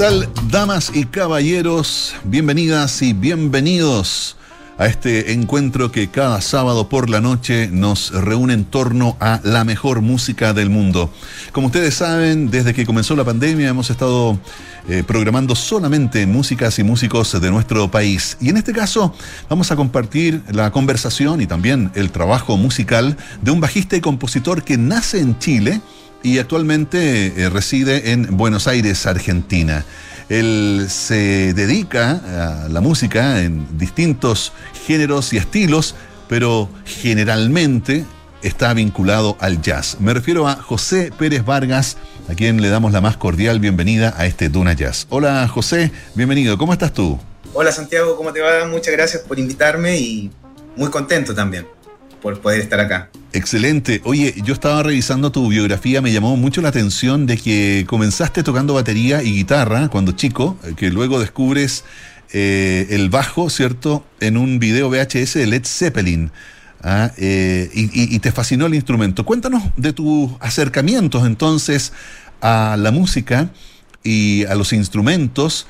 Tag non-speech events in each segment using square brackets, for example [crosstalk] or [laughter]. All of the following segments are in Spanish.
tal, damas y caballeros? Bienvenidas y bienvenidos a este encuentro que cada sábado por la noche nos reúne en torno a la mejor música del mundo. Como ustedes saben, desde que comenzó la pandemia hemos estado eh, programando solamente músicas y músicos de nuestro país. Y en este caso vamos a compartir la conversación y también el trabajo musical de un bajista y compositor que nace en Chile y actualmente eh, reside en Buenos Aires, Argentina. Él se dedica a la música en distintos géneros y estilos, pero generalmente está vinculado al jazz. Me refiero a José Pérez Vargas, a quien le damos la más cordial bienvenida a este Duna Jazz. Hola José, bienvenido, ¿cómo estás tú? Hola Santiago, ¿cómo te va? Muchas gracias por invitarme y muy contento también por poder estar acá. Excelente. Oye, yo estaba revisando tu biografía, me llamó mucho la atención de que comenzaste tocando batería y guitarra cuando chico, eh, que luego descubres eh, el bajo, ¿cierto? En un video VHS de Led Zeppelin. ¿ah? Eh, y, y, te fascinó el instrumento. Cuéntanos de tus acercamientos entonces a la música y a los instrumentos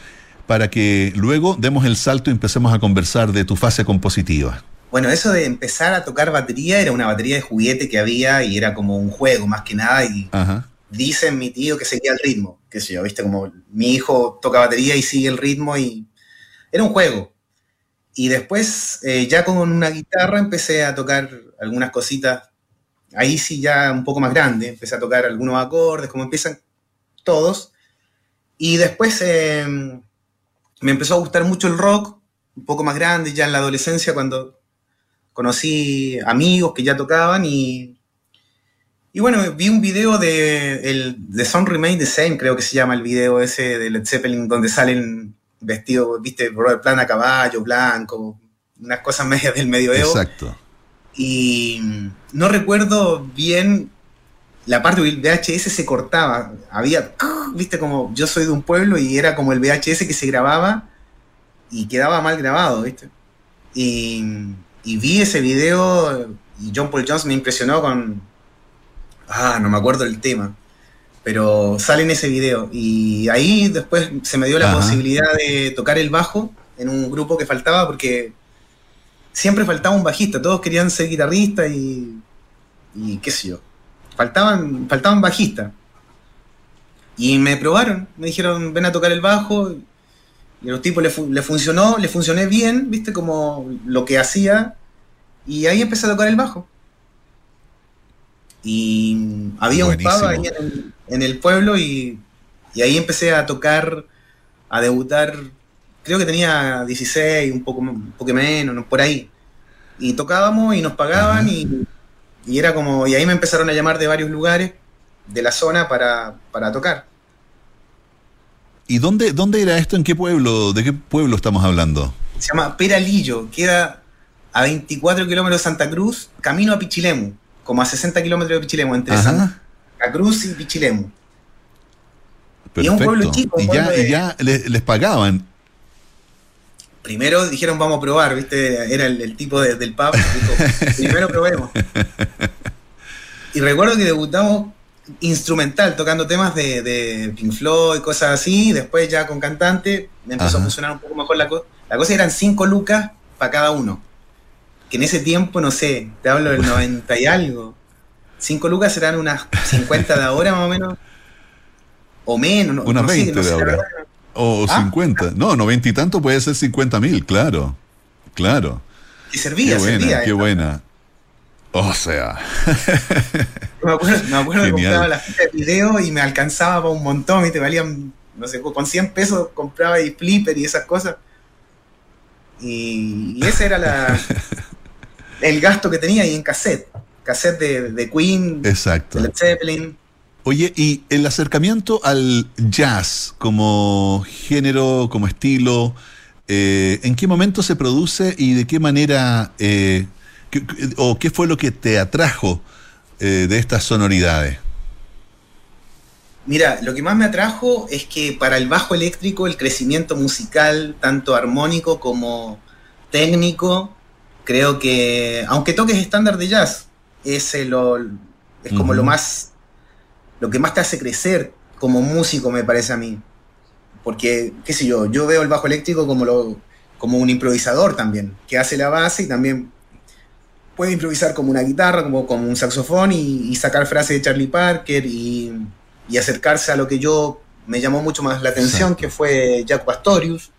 para que luego demos el salto y empecemos a conversar de tu fase compositiva. Bueno, eso de empezar a tocar batería era una batería de juguete que había y era como un juego más que nada. Y dicen mi tío que seguía el ritmo, qué sé yo, viste, como mi hijo toca batería y sigue el ritmo y era un juego. Y después, eh, ya con una guitarra, empecé a tocar algunas cositas. Ahí sí, ya un poco más grande. Empecé a tocar algunos acordes, como empiezan todos. Y después em, me empezó a gustar mucho el rock, un poco más grande, ya en la adolescencia, cuando conocí amigos que ya tocaban y, y bueno, vi un video de el, The Song Remain the Same, creo que se llama el video ese de Led Zeppelin, donde salen vestidos, viste, de plan a caballo, blanco, unas cosas [laughs] medias del medioevo. Exacto. Y no recuerdo bien la parte del VHS se cortaba. Había, [laughs] viste, como yo soy de un pueblo y era como el VHS que se grababa y quedaba mal grabado, viste. Y y vi ese video y John Paul Jones me impresionó con... Ah, no me acuerdo el tema. Pero sale en ese video. Y ahí después se me dio la posibilidad de tocar el bajo en un grupo que faltaba porque siempre faltaba un bajista. Todos querían ser guitarristas y, y qué sé yo. Faltaban, faltaban bajistas. Y me probaron. Me dijeron, ven a tocar el bajo. Y a los tipos le, funcionó, le funcioné bien, viste, como lo que hacía. Y ahí empecé a tocar el bajo. Y había un pub ahí en el, pueblo y, ahí empecé a tocar, a debutar. Creo que tenía 16, un poco, un poco menos, por ahí. Y tocábamos y nos pagaban y, y, era como. Y ahí me empezaron a llamar de varios lugares de la zona para, para tocar. ¿Y dónde, dónde era esto? ¿En qué pueblo? ¿De qué pueblo estamos hablando? Se llama Peralillo, queda a 24 kilómetros de Santa Cruz, camino a Pichilemu, como a 60 kilómetros de Pichilemu, entre Santa Cruz y Pichilemu. Y es un pueblo chico. y, ya, les, pagaban. Primero dijeron vamos a probar, ¿viste? Era el, tipo del pub. Dijo, primero probemos. [laughs] Y recuerdo que debutamos instrumental, tocando temas de, de Pink Floyd, cosas así. Después ya con cantante me empezó a funcionar un poco mejor la cosa. La cosa eran 5 lucas para cada uno. Que en ese tiempo, no sé, te hablo del 90 y algo. 5 lucas eran unas 50 de ahora más o menos. O menos. No, unas 20 de ahora. O 50. ¿Ah? No, 90 y tanto puede ser 50 mil, claro. Claro. Y servía, qué buena, servía. Qué buena. O sea. [laughs] [laughs] me acuerdo, me acuerdo que compraba la fita de video y me alcanzaba para un montón, y te valían, no sé, con 100 pesos compraba y flipper y esas cosas. Y, ese era la, [laughs] el gasto que tenía ahí en cassette. Cassette de, de Queen, Exacto. de Led Zeppelin. Oye, y el acercamiento al jazz como género, como estilo, eh, ¿en qué momento se produce y de qué manera eh, ¿O qué fue lo que te atrajo eh, de estas sonoridades? Mira, lo que más me atrajo es que para el bajo eléctrico el crecimiento musical, tanto armónico como técnico, creo que, aunque toques estándar de jazz, es, lo, es como lo más, lo que más te hace crecer como músico, me parece a mí. porque, qué sé yo, yo veo el bajo eléctrico como, lo, como un improvisador también, que hace la base y también puede improvisar como una guitarra, como, como un saxofón y, sacar frases de Charlie Parker y, acercarse a lo que yo me llamó mucho más la atención, que fue Jack Pastorius.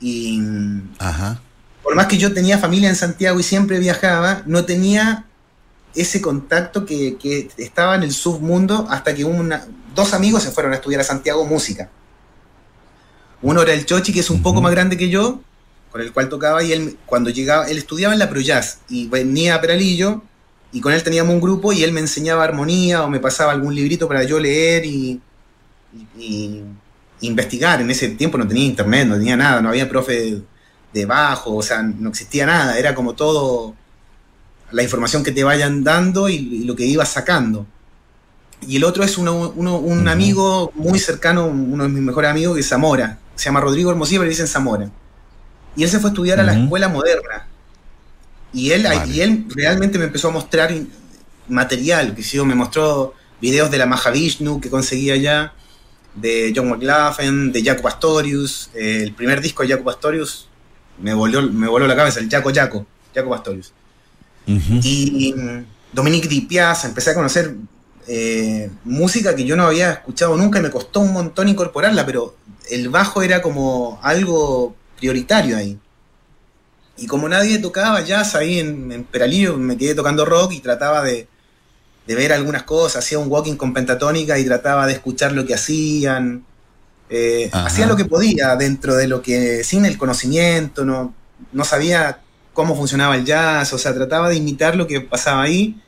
Y por más que yo tenía familia en Santiago y siempre viajaba, no tenía ese contacto que, que estaba en el submundo hasta que una, dos amigos se fueron a estudiar a Santiago música. Uno era el Chochi, que es un poco más grande que yo, con el cual tocaba, y él cuando llegaba, él estudiaba en la Pro Jazz y venía a Peralillo, y con él teníamos un grupo y él me enseñaba armonía o me pasaba algún librito para yo leer y, investigar. En ese tiempo no tenía internet, no tenía nada, no había profe de bajo, o sea, no existía nada, era como todo la información que te vayan dando y, lo que ibas sacando. Y el otro es un amigo muy cercano, uno de mis mejores amigos, que es Zamora. Se llama Rodrigo Hermosilla, pero dicen Zamora. Y él se fue a estudiar a la escuela moderna. Y él, y él realmente me empezó a mostrar material, que sí, me mostró videos de la Mahavishnu que conseguía allá, de John McLaughlin, de Jaco Pastorius. Eh, el primer disco de Jaco Pastorius me voló, me voló la cabeza, el Jaco Jaco, Jaco Pastorius. Y Dominique Di Piazza, empecé a conocer eh, música que yo no había escuchado nunca y me costó un montón incorporarla, pero el bajo era como algo prioritario ahí. Y como nadie tocaba jazz ahí en, Peralillo, me quedé tocando rock y trataba de, ver algunas cosas, hacía un walking con pentatónica y trataba de escuchar lo que hacían. Eh, hacía lo que podía dentro de lo que, sin el conocimiento, no, no sabía cómo funcionaba el jazz, o sea, trataba de imitar lo que pasaba ahí,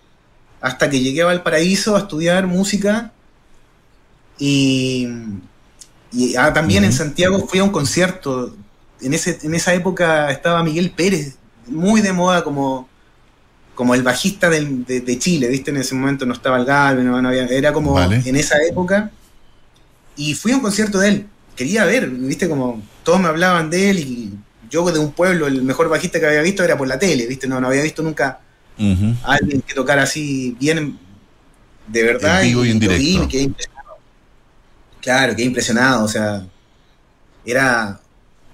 hasta que llegué a Valparaíso a estudiar música y, ah, también en Santiago fui a un concierto, en, ese, en esa época estaba Miguel Pérez, muy de moda como, como el bajista de, Chile, ¿viste? En ese momento no estaba el Galvez, no, había, era como en esa época, y fui a un concierto de él, quería ver, ¿viste? Como todos me hablaban de él y yo de un pueblo, el mejor bajista que había visto era por la tele, ¿viste? No, no había visto nunca a alguien que tocara así bien de verdad. y, en directo. quedé impresionado. Claro, quedé impresionado, o sea, era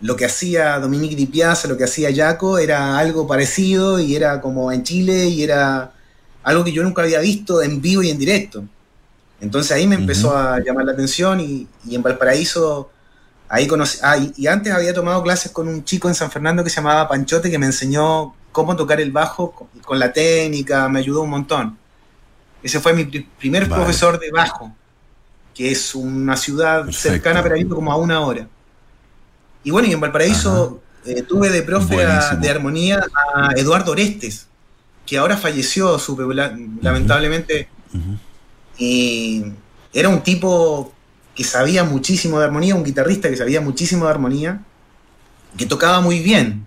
lo que hacía Dominique Di Piazza, lo que hacía Jaco, era algo parecido y era como en Chile y era algo que yo nunca había visto en vivo y en directo. Entonces ahí me empezó a llamar la atención y, y en Valparaíso Ahí conocí, ah, y, antes había tomado clases con un chico en San Fernando que se llamaba Panchote, que me enseñó cómo tocar el bajo con, la técnica, me ayudó un montón. Ese fue mi primer profesor de bajo, que es una ciudad cercana a Peralito como a una hora. Y bueno, y en Valparaíso eh, tuve de profe de armonía a Eduardo Orestes, que ahora falleció, lamentablemente. Y era un tipo que sabía muchísimo de armonía, un guitarrista que sabía muchísimo de armonía, que tocaba muy bien.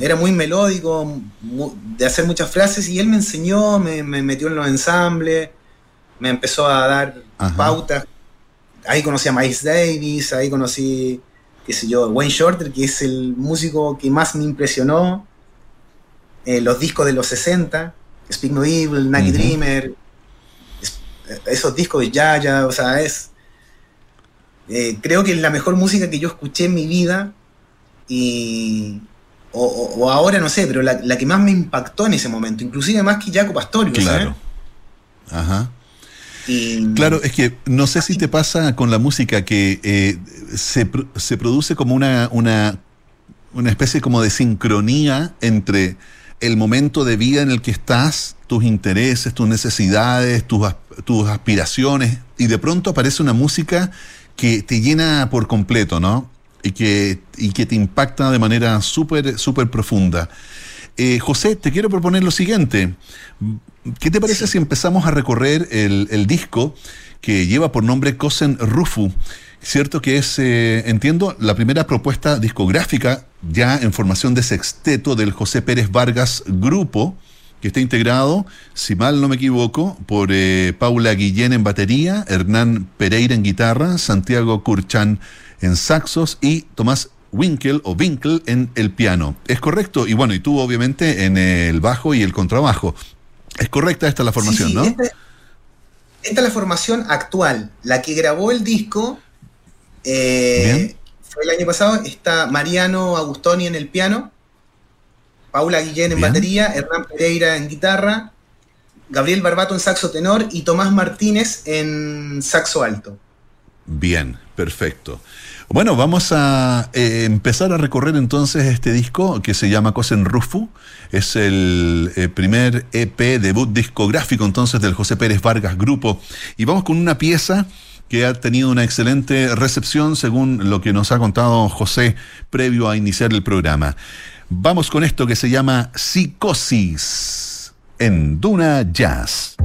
Era muy melódico, de hacer muchas frases, y él me enseñó, me, metió en los ensambles, me empezó a dar pautas. Ahí conocí a Miles Davis, ahí conocí, qué sé yo, Wayne Shorter, que es el músico que más me impresionó. Eh, los discos de los 60, Speak No Evil, Nike Dreamer, esos discos ya, ya, o sea, es eh, creo que es la mejor música que yo escuché en mi vida y... O, ahora no sé, pero la, que más me impactó en ese momento, inclusive más que Jaco Pastorius. Claro. Ajá. Claro, es que no sé si te pasa con la música que eh, se, se, produce como una, una, una especie como de sincronía entre el momento de vida en el que estás, tus intereses, tus necesidades, tus, tus aspiraciones, y de pronto aparece una música que te llena por completo, ¿no? Y que, y que te impacta de manera súper, súper profunda. Eh, José, te quiero proponer lo siguiente. ¿Qué te parece si empezamos a recorrer el, disco que lleva por nombre Cosen Rufu? Cierto que es, eh, entiendo, la primera propuesta discográfica ya en formación de sexteto del José Pérez Vargas Grupo, que está integrado, si mal no me equivoco, por eh, Paula Guillén en batería, Hernán Pereira en guitarra, Santiago Curchan en saxos y Tomás Winkel o Winkel en el piano. ¿Es correcto? Y bueno, y tú obviamente en el bajo y el contrabajo. ¿Es correcta esta la formación, no? Esta, esta, es la formación actual. La que grabó el disco Eh, fue el año pasado. Está Mariano Agustoni en el piano, Paula Guillén en batería, Hernán Pereira en guitarra, Gabriel Barbato en saxo tenor y Tomás Martínez en saxo alto. Bien, perfecto. Bueno, vamos a eh, empezar a recorrer entonces este disco que se llama Cosen Rufu. Es el eh, primer EP debut discográfico entonces del José Pérez Vargas Grupo. Y vamos con una pieza que ha tenido una excelente recepción según lo que nos ha contado José previo a iniciar el programa. Vamos con esto que se llama Psicosis en Duna Jazz.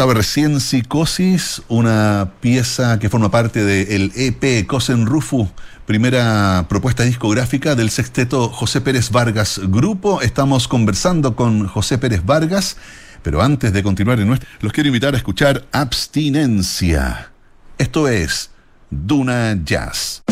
Pasaba recién Psicosis, una pieza que forma parte del EP Cosen Rufu, primera propuesta discográfica del sexteto José Pérez Vargas Grupo. Estamos conversando con José Pérez Vargas, pero antes de continuar en nuestro, los quiero invitar a escuchar Abstinencia. Esto es Duna Jazz.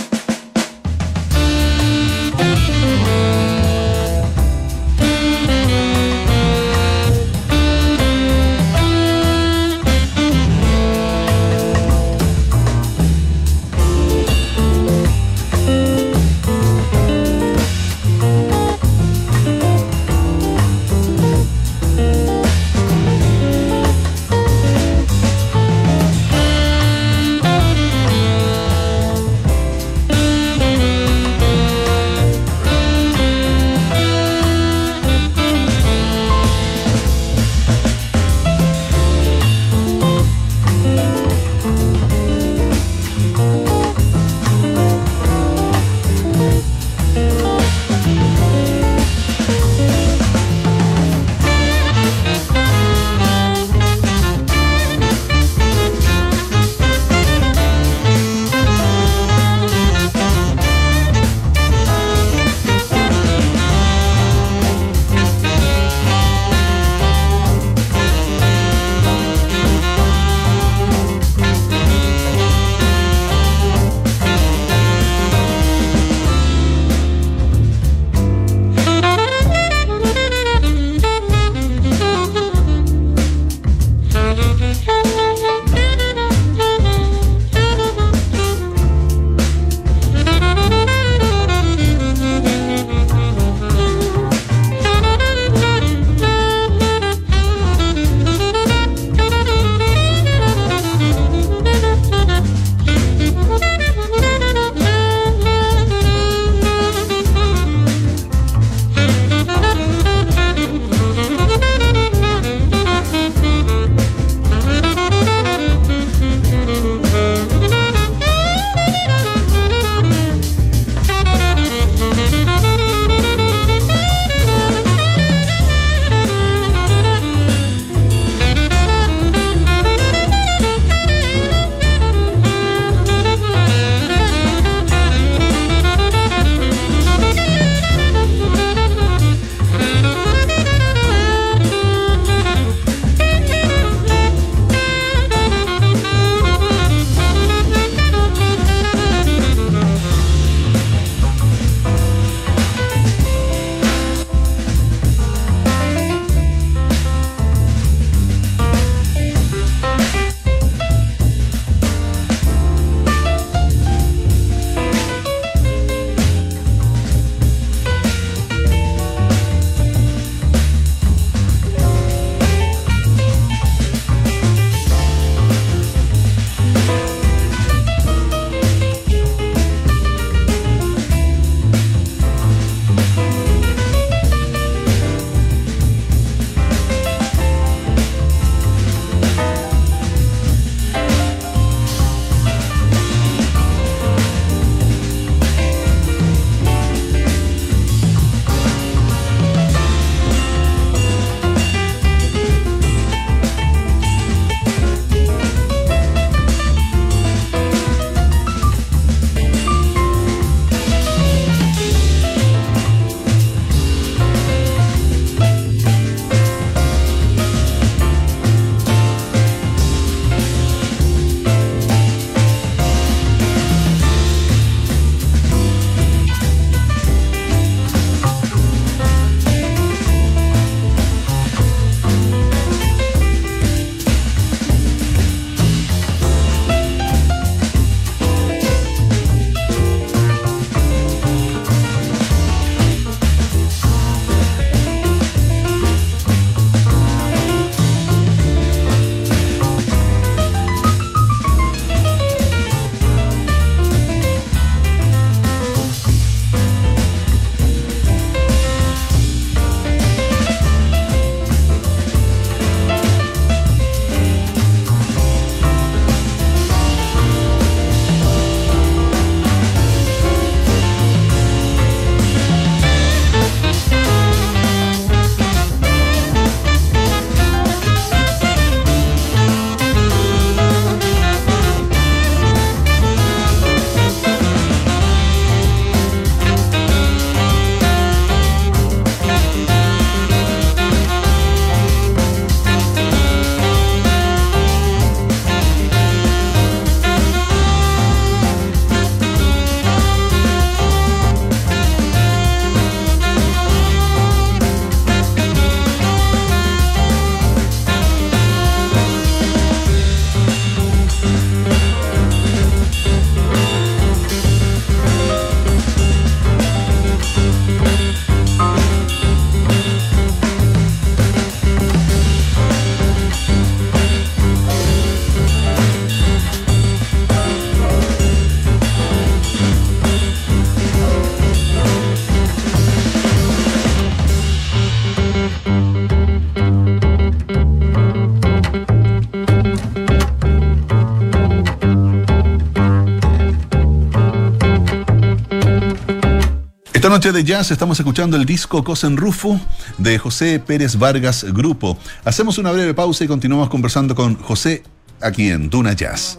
Noche de jazz estamos escuchando el disco Cosen Rufo de José Pérez Vargas Grupo. Hacemos una breve pausa y continuamos conversando con José aquí en Duna Jazz.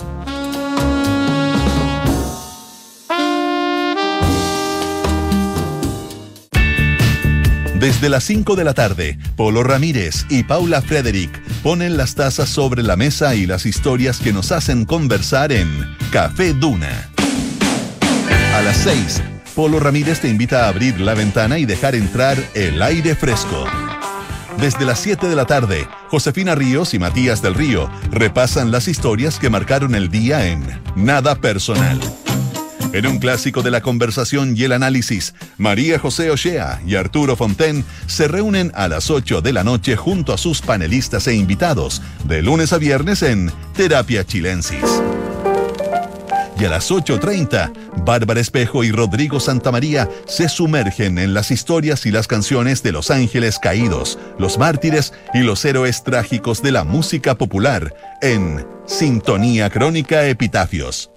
Desde las 5 de la tarde, Polo Ramírez y Paula Frederick ponen las tazas sobre la mesa y las historias que nos hacen conversar en Café Duna. A las 6, Polo Ramírez te invita a abrir la ventana y dejar entrar el aire fresco. Desde las 7 de la tarde, Josefina Ríos y Matías del Río repasan las historias que marcaron el día en Nada Personal. En un clásico de la conversación y el análisis, María José Ochea y Arturo Fonten se reúnen a las 8 de la noche junto a sus panelistas e invitados, de lunes a viernes en Terapia Chilensis. Y a las 8.30, Bárbara Espejo y Rodrigo Santamaría se sumergen en las historias y las canciones de los ángeles caídos, los mártires y los héroes trágicos de la música popular en Sintonía Crónica Epitafios.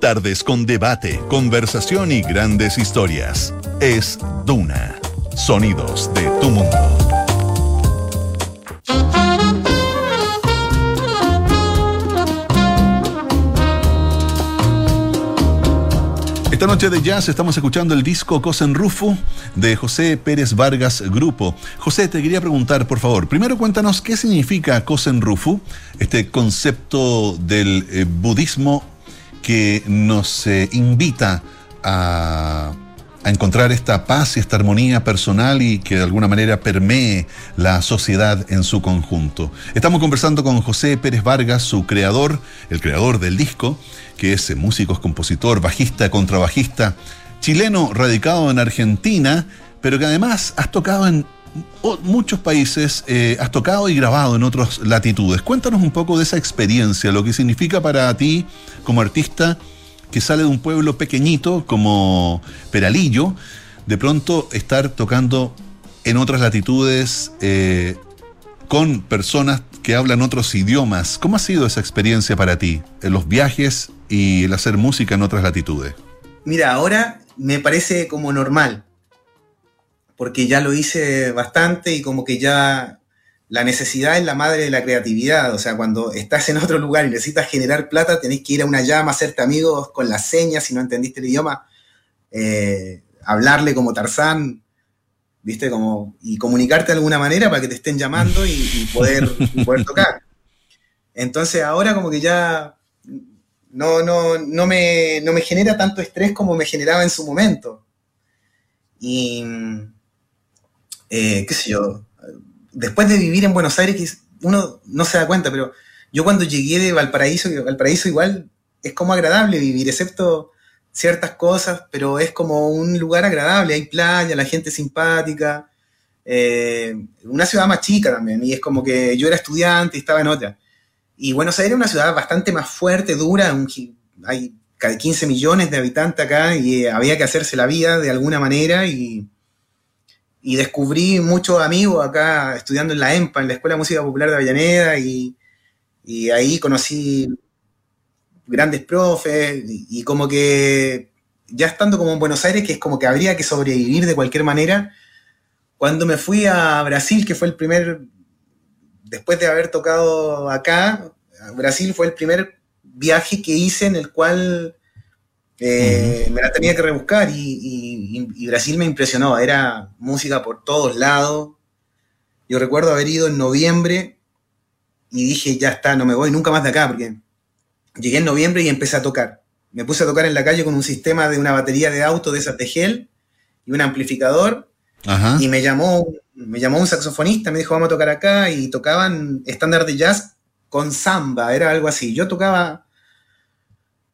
Tardes con debate, conversación y grandes historias. Es Duna. Sonidos de tu mundo. Esta noche de jazz estamos escuchando el disco Cosen Rufo de José Pérez Vargas Grupo. José, te quería preguntar, por favor, primero cuéntanos qué significa Cosen Rufo, este concepto del eh, budismo que nos eh, invita a, a, encontrar esta paz y esta armonía personal y que de alguna manera permee la sociedad en su conjunto. Estamos conversando con José Pérez Vargas, su creador, el creador del disco, que es músico, compositor, bajista, contrabajista, chileno radicado en Argentina, pero que además has tocado en muchos países, eh, has tocado y grabado en otras latitudes. Cuéntanos un poco de esa experiencia, lo que significa para ti como artista que sale de un pueblo pequeñito como Peralillo, de pronto estar tocando en otras latitudes eh, con personas que hablan otros idiomas. ¿Cómo ha sido esa experiencia para ti en los viajes y el hacer música en otras latitudes? Mira, ahora me parece como normal porque ya lo hice bastante y como que ya la necesidad es la madre de la creatividad. O sea, cuando estás en otro lugar y necesitas generar plata, tenés que ir a una llama, hacerte amigos con las señas si no entendiste el idioma, eh, hablarle como Tarzán, ¿viste? Como, y comunicarte de alguna manera para que te estén llamando y, poder, poder [laughs] tocar. Entonces ahora como que ya no, no, no, me, no me genera tanto estrés como me generaba en su momento. Y eh, qué sé yo, después de vivir en Buenos Aires, uno no se da cuenta, pero yo cuando llegué de Valparaíso, Valparaíso igual es como agradable vivir, excepto ciertas cosas, pero es como un lugar agradable, hay playa, la gente simpática, eh, una ciudad más chica también, y es como que yo era estudiante y estaba en otra. Y Buenos Aires es una ciudad bastante más fuerte, dura, hay 15 millones de habitantes acá y había que hacerse la vida de alguna manera y y descubrí muchos amigos acá estudiando en la EMPA, en la Escuela de Música Popular de Avellaneda, y, ahí conocí grandes profes, y, como que ya estando como en Buenos Aires, que es como que habría que sobrevivir de cualquier manera, cuando me fui a Brasil, que fue el primer, después de haber tocado acá, Brasil fue el primer viaje que hice en el cual eh, me la tenía que rebuscar y, Brasil me impresionó, era música por todos lados. Yo recuerdo haber ido en noviembre y dije, ya está, no me voy nunca más de acá, porque llegué en noviembre y empecé a tocar. Me puse a tocar en la calle con un sistema de una batería de auto de esas de gel y un amplificador. Y me llamó, me llamó un saxofonista, me dijo, vamos a tocar acá, y tocaban estándar de jazz con samba, era algo así. Yo tocaba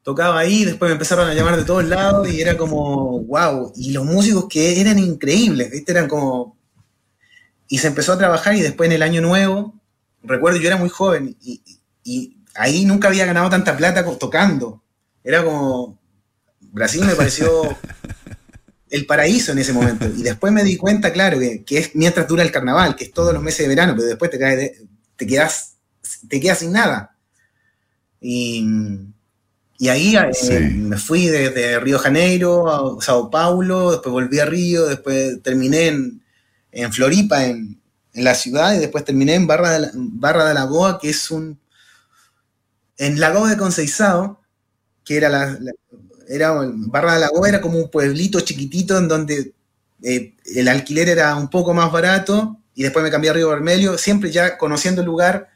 tocaba ahí, después me empezaron a llamar de todos lados y era como, wow, y los músicos que eran increíbles, ¿viste? Eran como... Y se empezó a trabajar y después en el año nuevo, recuerdo, yo era muy joven y, ahí nunca había ganado tanta plata tocando. Era como, Brasil me pareció [laughs] el paraíso en ese momento. Y después me di cuenta, claro, que, es mientras dura el carnaval, que es todos los meses de verano, pero después te, te, quedas, te quedas sin nada. Y, Y ahí eh, me fui desde Río Janeiro a Sao Paulo, después volví a Río, después terminé en, en Floripa, en, en, la ciudad, y después terminé en Barra de, la, Barra de Lagoa, que es un... En Lagoa de Conceizao, que era la, era Barra de Lagoa era como un pueblito chiquitito en donde eh, el alquiler era un poco más barato y después me cambié a Río Vermelho, siempre ya conociendo el lugar,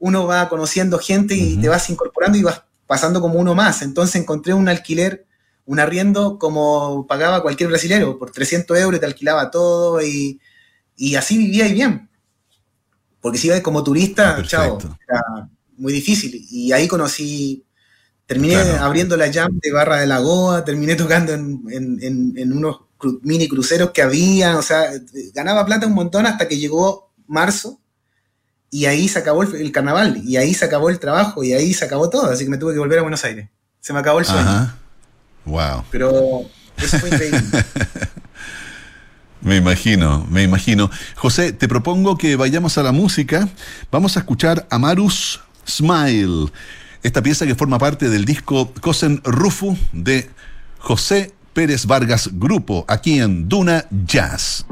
uno va conociendo gente y te vas incorporando y vas pasando como uno más. Entonces encontré un alquiler, un arriendo como pagaba cualquier brasilero, por 300 euros te alquilaba todo y, y así vivía y bien. Porque si ibas como turista, ah, chao, era muy difícil. Y ahí conocí, terminé abriendo la jam de Barra de Lagoa, terminé tocando en, en, en unos mini cruceros que había, o sea, ganaba plata un montón hasta que llegó marzo y ahí se acabó el, carnaval, y ahí se acabó el trabajo, y ahí se acabó todo, así que me tuve que volver a Buenos Aires. Se me acabó el sueño. Wow. Pero eso fue increíble. [laughs] Me imagino, me imagino. José, te propongo que vayamos a la música. Vamos a escuchar Amarus Smile, esta pieza que forma parte del disco Cosen Rufu de José Pérez Vargas Grupo, aquí en Duna Jazz.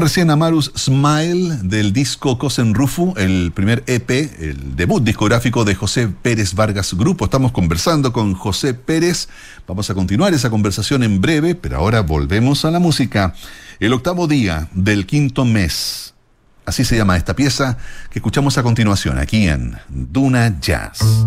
Recién a Marus Smile del disco Cosen Rufu, el primer EP, el debut discográfico de José Pérez Vargas Grupo. Estamos conversando con José Pérez. Vamos a continuar esa conversación en breve, pero ahora volvemos a la música. El octavo día del quinto mes. Así se llama esta pieza que escuchamos a continuación aquí en Duna Jazz.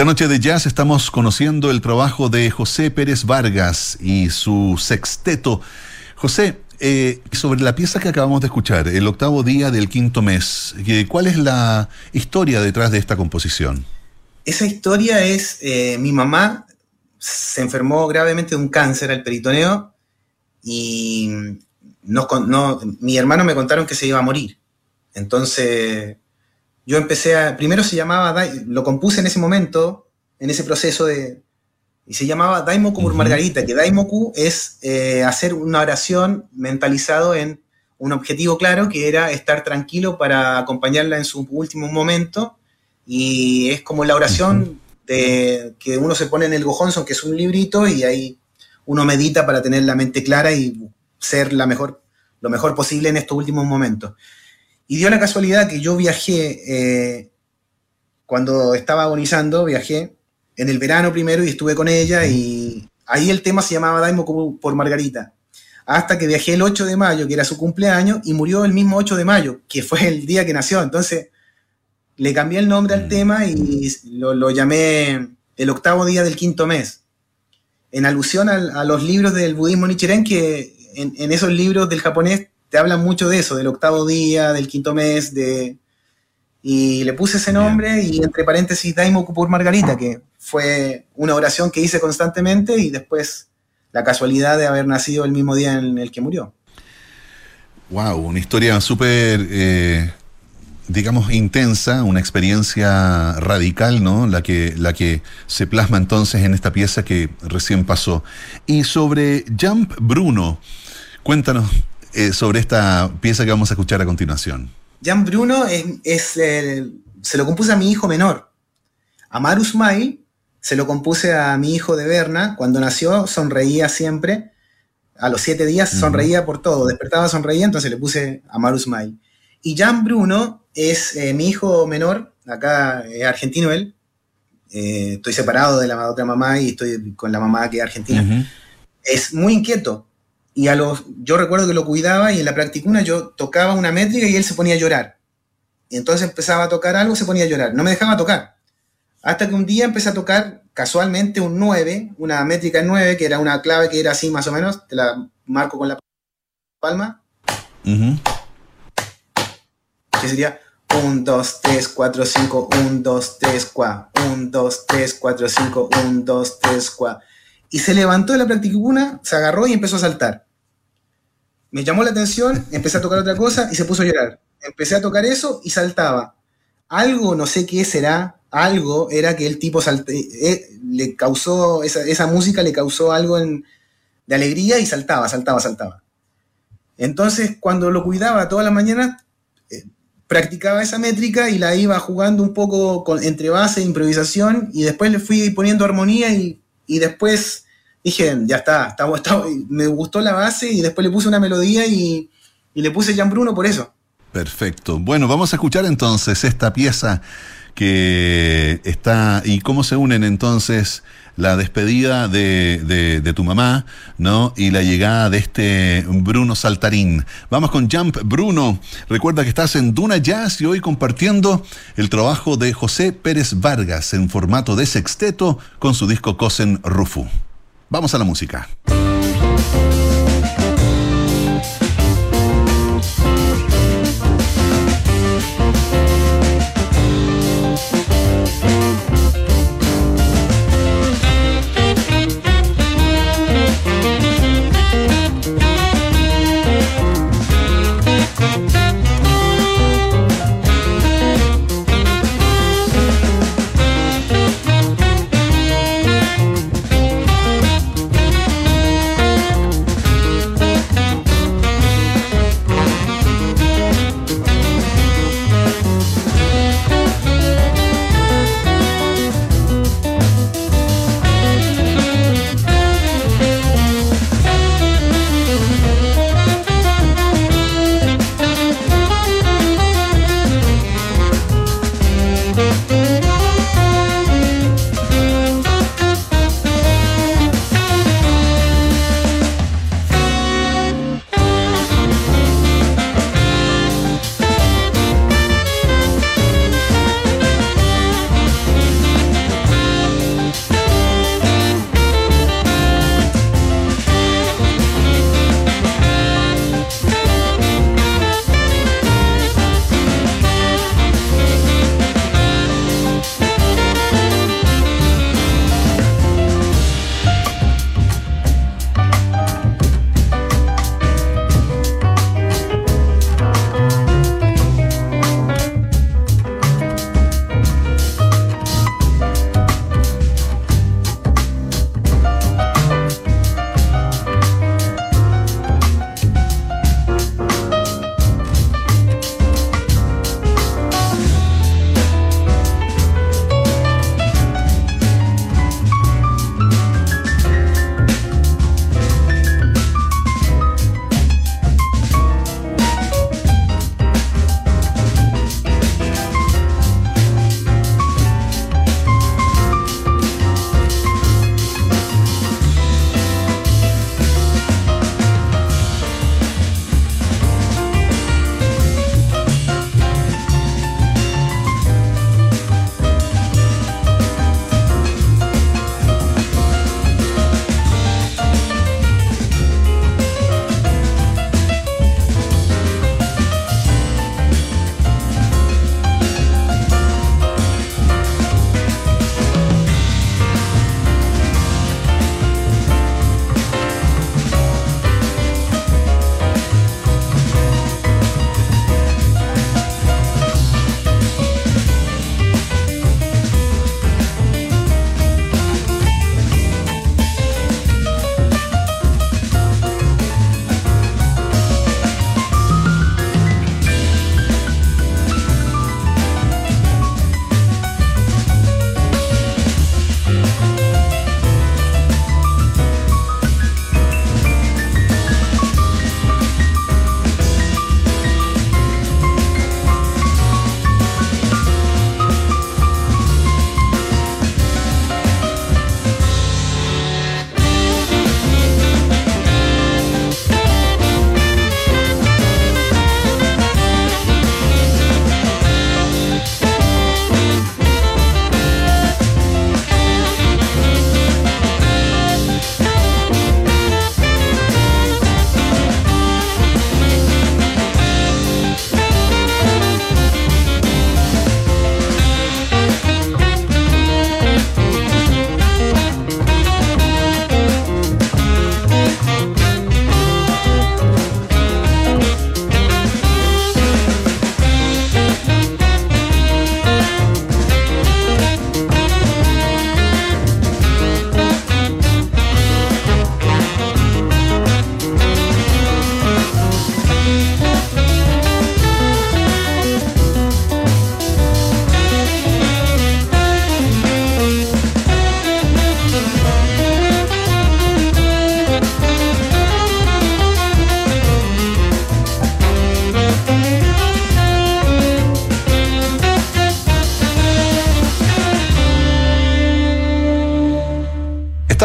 Esta noche de jazz estamos conociendo el trabajo de José Pérez Vargas y su sexteto. José, eh, sobre la pieza que acabamos de escuchar, el octavo día del quinto mes, ¿cuál es la historia detrás de esta composición? Esa historia es, eh, mi mamá se enfermó gravemente de un cáncer al peritoneo y mi hermano me contaron que se iba a morir. Entonces yo empecé a, primero se llamaba, lo compuse en ese momento, en ese proceso de, y se llamaba Daimoku por Margarita, que Daimoku es eh, hacer una oración mentalizado en un objetivo claro, que era estar tranquilo para acompañarla en su último momento, y es como la oración de, que uno se pone en el Gojonson, que es un librito, y ahí uno medita para tener la mente clara y ser la mejor, lo mejor posible en estos últimos momentos. Y dio la casualidad que yo viajé, eh, cuando estaba agonizando, viajé en el verano primero y estuve con ella y ahí el tema se llamaba Daimo por Margarita. Hasta que viajé el 8 de mayo, que era su cumpleaños, y murió el mismo 8 de mayo, que fue el día que nació. Entonces le cambié el nombre al mm. tema y lo, llamé el octavo día del quinto mes, en alusión a, los libros del budismo Nichiren, que en, en, esos libros del japonés te hablan mucho de eso, del octavo día, del quinto mes, de... Y le puse ese nombre y entre paréntesis Daimoku por Margarita, que fue una oración que hice constantemente y después la casualidad de haber nacido el mismo día en el que murió. Wow, una historia súper, eh, digamos, intensa, una experiencia radical, ¿no? La que, la que se plasma entonces en esta pieza que recién pasó. Y sobre Jump Bruno, cuéntanos eh, sobre esta pieza que vamos a escuchar a continuación. Jan Bruno es, se lo compuse a mi hijo menor. A Marus Mai se lo compuse a mi hijo de Berna. Cuando nació sonreía siempre. A los siete días sonreía por todo. Despertaba, sonreía, entonces le puse a Marus Mai. Y Jan Bruno es eh, mi hijo menor. Acá es argentino él. Eh, estoy separado de la otra mamá y estoy con la mamá que es argentina. Es muy inquieto y a los, yo recuerdo que lo cuidaba y en la practicuna yo tocaba una métrica y él se ponía a llorar. Y entonces empezaba a tocar algo, se ponía a llorar. No me dejaba tocar. Hasta que un día empecé a tocar casualmente un 9, una métrica 9, que era una clave que era así más o menos. Te la marco con la palma. Que sería 1, 2, 3, 4, 5, 1, 2, 3, 4, 1, 2, 3, 4, 5, 1, 2, 3, 4 y se levantó de la practicuna, se agarró y empezó a saltar. Me llamó la atención, empecé a tocar otra cosa y se puso a llorar. Empecé a tocar eso y saltaba. Algo, no sé qué será, algo era que el tipo salte, eh, le causó, esa, música le causó algo de alegría y saltaba, saltaba, saltaba. Entonces, cuando lo cuidaba toda la mañana, eh, practicaba esa métrica y la iba jugando un poco entre base e improvisación y después le fui poniendo armonía y y después dije, ya está, está, me gustó la base y después le puse una melodía y, le puse Jan Bruno por eso. Perfecto. Bueno, vamos a escuchar entonces esta pieza que está y cómo se unen entonces la despedida de, de, tu mamá, ¿no? Y la llegada de este Bruno Saltarín. Vamos con Jump Bruno. Recuerda que estás en Duna Jazz y hoy compartiendo el trabajo de José Pérez Vargas en formato de sexteto con su disco Cosen Rufu. Vamos a la música.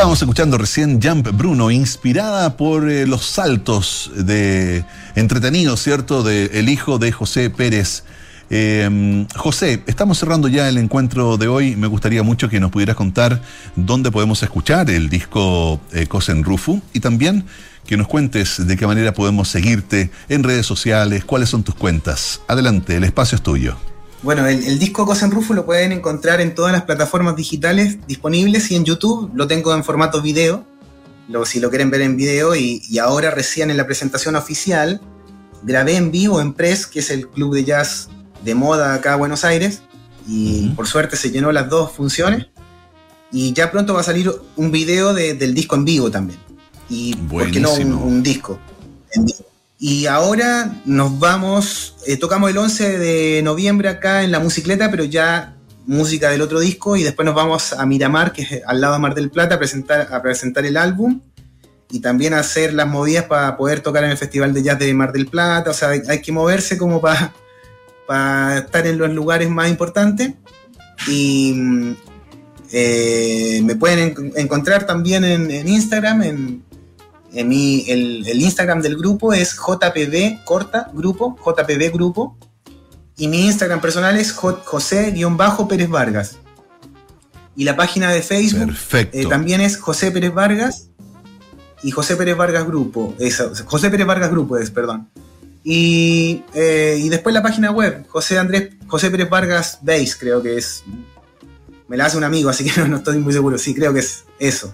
Estábamos escuchando recién Jump Bruno, inspirada por eh, los saltos de entretenidos, ¿cierto? De el hijo de José Pérez. Eh, José, estamos cerrando ya el encuentro de hoy. Me gustaría mucho que nos pudieras contar dónde podemos escuchar el disco eh, Cosen Rufu y también que nos cuentes de qué manera podemos seguirte en redes sociales, cuáles son tus cuentas. Adelante, el espacio es tuyo. Bueno, el, disco Cosen Rufo lo pueden encontrar en todas las plataformas digitales disponibles y en YouTube. Lo tengo en formato video, lo, si lo quieren ver en video, y, ahora recién en la presentación oficial grabé en vivo en Press, que es el club de jazz de moda acá en Buenos Aires, y por suerte se llenó las dos funciones, y ya pronto va a salir un video del disco en vivo también, y ¿por qué no un disco en vivo? Y ahora nos vamos, eh, tocamos el 11 de noviembre acá en la Musicleta, pero ya música del otro disco, y después nos vamos a Miramar, que es al lado de Mar del Plata, a presentar, el álbum y también a hacer las movidas para poder tocar en el Festival de Jazz de Mar del Plata. O sea, hay, que moverse como para, para estar en los lugares más importantes. Y eh, me pueden encontrar también en, en Instagram, en el, Instagram del grupo es JPB corta grupo, JPB grupo. Y mi Instagram personal es José-Pérez Vargas. Y la página de Facebook eh, también es José Pérez Vargas y José Pérez Vargas Grupo. José Pérez Vargas Grupo es, perdón. Y, eh, y después la página web, José Andrés, José Pérez Vargas Base, creo que es me la hace un amigo, así que [laughs] no, estoy muy seguro. Sí, creo que es eso.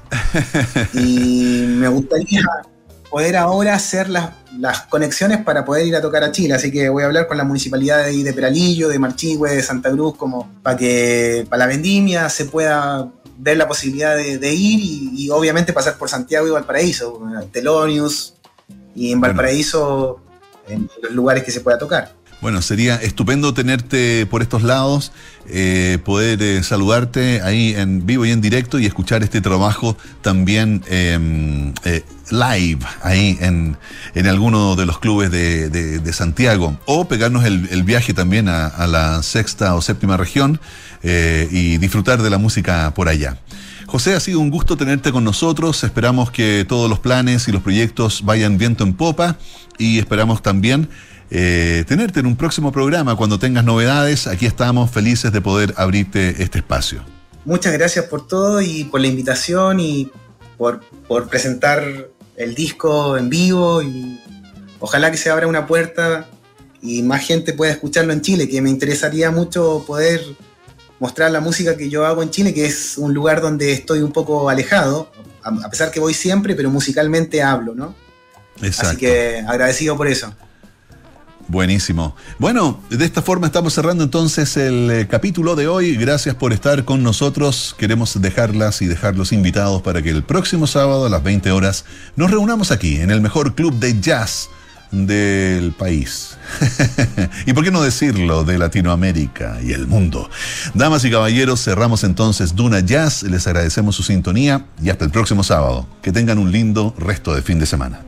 y [laughs] me gustaría poder ahora hacer las, conexiones para poder ir a tocar a Chile. Así que voy a hablar con la municipalidad de, de Peralillo, de Marchigüe, de Santa Cruz, como para que para la vendimia se pueda ver la posibilidad de, ir y, obviamente pasar por Santiago y Valparaíso, Telonius y en Valparaíso, en los lugares que se pueda tocar. Bueno, sería estupendo tenerte por estos lados, eh, poder eh, saludarte ahí en vivo y en directo y escuchar este trabajo también em, eh, live ahí en, en, alguno de los clubes de, Santiago o pegarnos el, viaje también a, la sexta o séptima región y disfrutar de la música por allá. José, ha sido un gusto tenerte con nosotros. Esperamos que todos los planes y los proyectos vayan viento en popa y esperamos también eh, tenerte en un próximo programa cuando tengas novedades. Aquí estamos felices de poder abrirte este espacio. Muchas gracias por todo y por la invitación y por, presentar el disco en vivo y ojalá que se abra una puerta y más gente pueda escucharlo en Chile, que me interesaría mucho poder mostrar la música que yo hago en Chile, que es un lugar donde estoy un poco alejado, a pesar que voy siempre, pero musicalmente hablo, ¿no? Exacto. Así que agradecido por eso. Buenísimo. Bueno, de esta forma estamos cerrando entonces el eh, capítulo de hoy. Gracias por estar con nosotros. Queremos dejarlas y dejarlos invitados para que el próximo sábado a las 20 horas nos reunamos aquí en el mejor club de jazz del país. [laughs] y por qué no decirlo, de Latinoamérica y el mundo. Damas y caballeros, cerramos entonces Duna Jazz. Les agradecemos su sintonía y hasta el próximo sábado. Que tengan un lindo resto de fin de semana.